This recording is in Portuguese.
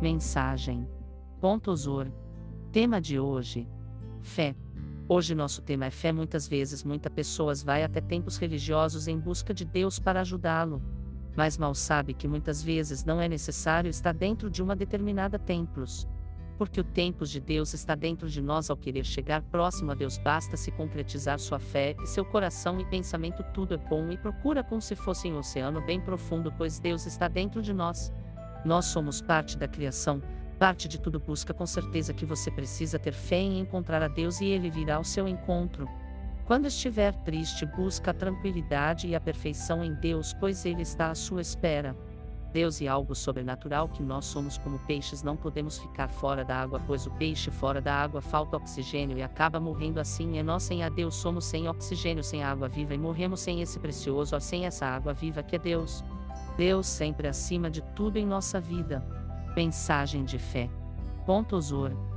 Mensagem. Ponto Osor. Tema de hoje: Fé. Hoje nosso tema é fé. Muitas vezes muitas pessoas vai até tempos religiosos em busca de Deus para ajudá-lo. Mas mal sabe que muitas vezes não é necessário estar dentro de uma determinada templos. Porque o templo de Deus está dentro de nós ao querer chegar próximo a Deus basta se concretizar sua fé e seu coração e pensamento tudo é bom e procura como se fosse um oceano bem profundo pois Deus está dentro de nós. Nós somos parte da criação, Parte de tudo busca com certeza que você precisa ter fé em encontrar a Deus e Ele virá ao seu encontro. Quando estiver triste, busca a tranquilidade e a perfeição em Deus, pois Ele está à sua espera. Deus é algo sobrenatural que nós somos como peixes, não podemos ficar fora da água, pois o peixe fora da água falta oxigênio e acaba morrendo assim. E nós sem a Deus somos sem oxigênio, sem água viva e morremos sem esse precioso, sem essa água viva que é Deus. Deus sempre acima de tudo em nossa vida. Mensagem de fé. Ponto Zor.